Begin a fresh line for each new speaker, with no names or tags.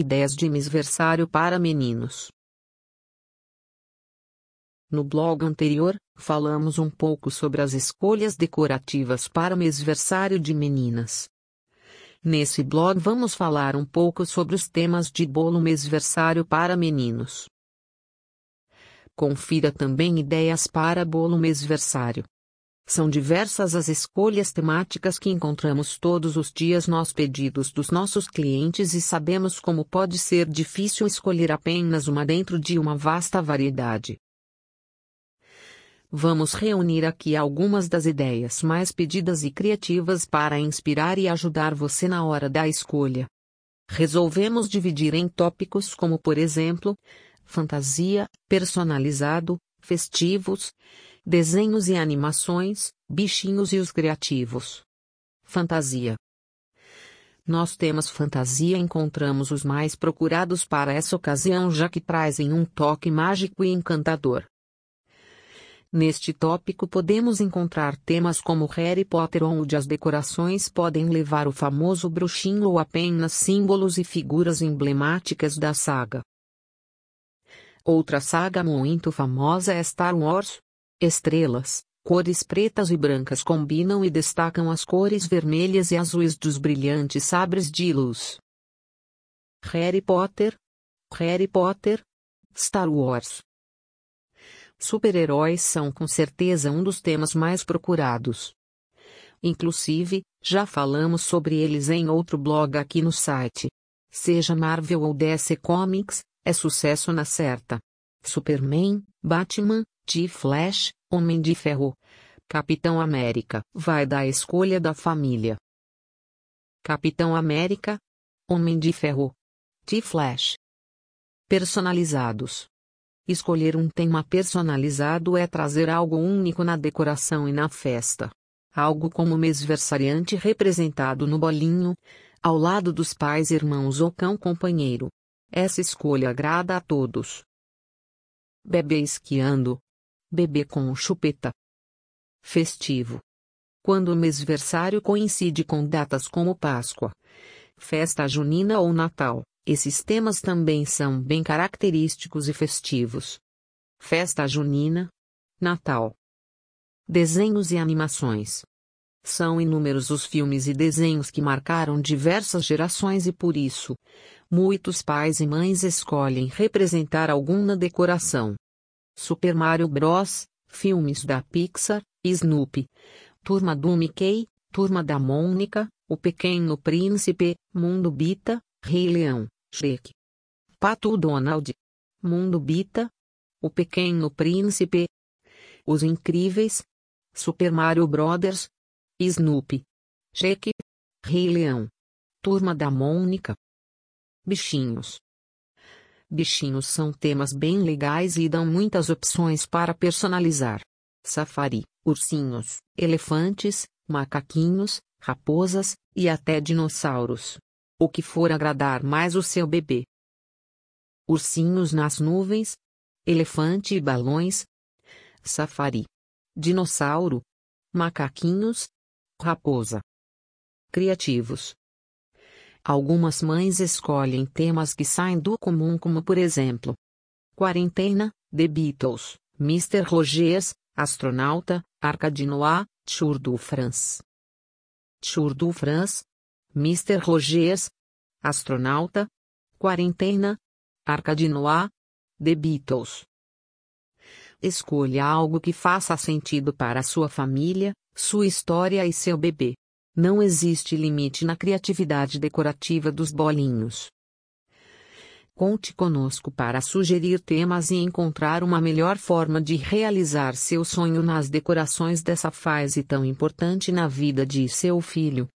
Ideias de mêsversário para meninos. No blog anterior, falamos um pouco sobre as escolhas decorativas para o mêsversário de meninas. Nesse blog vamos falar um pouco sobre os temas de bolo mêsversário para meninos. Confira também ideias para bolo mêsversário. São diversas as escolhas temáticas que encontramos todos os dias nos pedidos dos nossos clientes e sabemos como pode ser difícil escolher apenas uma dentro de uma vasta variedade. Vamos reunir aqui algumas das ideias mais pedidas e criativas para inspirar e ajudar você na hora da escolha. Resolvemos dividir em tópicos como, por exemplo, fantasia, personalizado, festivos, desenhos e animações, bichinhos e os criativos. Fantasia. Nós temas fantasia encontramos os mais procurados para essa ocasião já que trazem um toque mágico e encantador. Neste tópico podemos encontrar temas como Harry Potter onde as decorações podem levar o famoso bruxinho ou apenas símbolos e figuras emblemáticas da saga. Outra saga muito famosa é Star Wars, Estrelas, cores pretas e brancas combinam e destacam as cores vermelhas e azuis dos brilhantes sabres de luz. Harry Potter, Harry Potter, Star Wars. Super-heróis são com certeza um dos temas mais procurados. Inclusive, já falamos sobre eles em outro blog aqui no site. Seja Marvel ou DC Comics, é sucesso na certa. Superman, Batman, de Flash, Homem de Ferro. Capitão América vai da escolha da família. Capitão América, Homem de Ferro, de Flash. Personalizados. Escolher um tema personalizado é trazer algo único na decoração e na festa. Algo como o mêsversariante representado no bolinho, ao lado dos pais, irmãos ou cão companheiro. Essa escolha agrada a todos. Bebê esquiando, Bebê com chupeta. Festivo. Quando o mêsversário coincide com datas como Páscoa, festa junina ou Natal, esses temas também são bem característicos e festivos. Festa junina, Natal. Desenhos e animações. São inúmeros os filmes e desenhos que marcaram diversas gerações e por isso, muitos pais e mães escolhem representar algum na decoração. Super Mario Bros., filmes da Pixar, Snoopy, Turma do Mickey, Turma da Mônica, O Pequeno Príncipe, Mundo Bita, Rei Leão, Shrek. Pato Donald. Mundo Bita, O Pequeno Príncipe, Os Incríveis, Super Mario Brothers, Snoopy, Shrek, Rei Leão, Turma da Mônica. Bichinhos. Bichinhos são temas bem legais e dão muitas opções para personalizar. Safari, ursinhos, elefantes, macaquinhos, raposas, e até dinossauros. O que for agradar mais o seu bebê. Ursinhos nas nuvens, elefante e balões, safari, dinossauro, macaquinhos, raposa. Criativos. Algumas mães escolhem temas que saem do comum, como por exemplo: Quarentena, The Beatles, Mr. Rogers, Astronauta, Arca de Noé, Tour du France. Tour du France, Mr. Rogers, Astronauta, Quarentena, Arca de Noé, The Beatles. Escolha algo que faça sentido para sua família, sua história e seu bebê. Não existe limite na criatividade decorativa dos bolinhos. Conte conosco para sugerir temas e encontrar uma melhor forma de realizar seu sonho nas decorações dessa fase tão importante na vida de seu filho.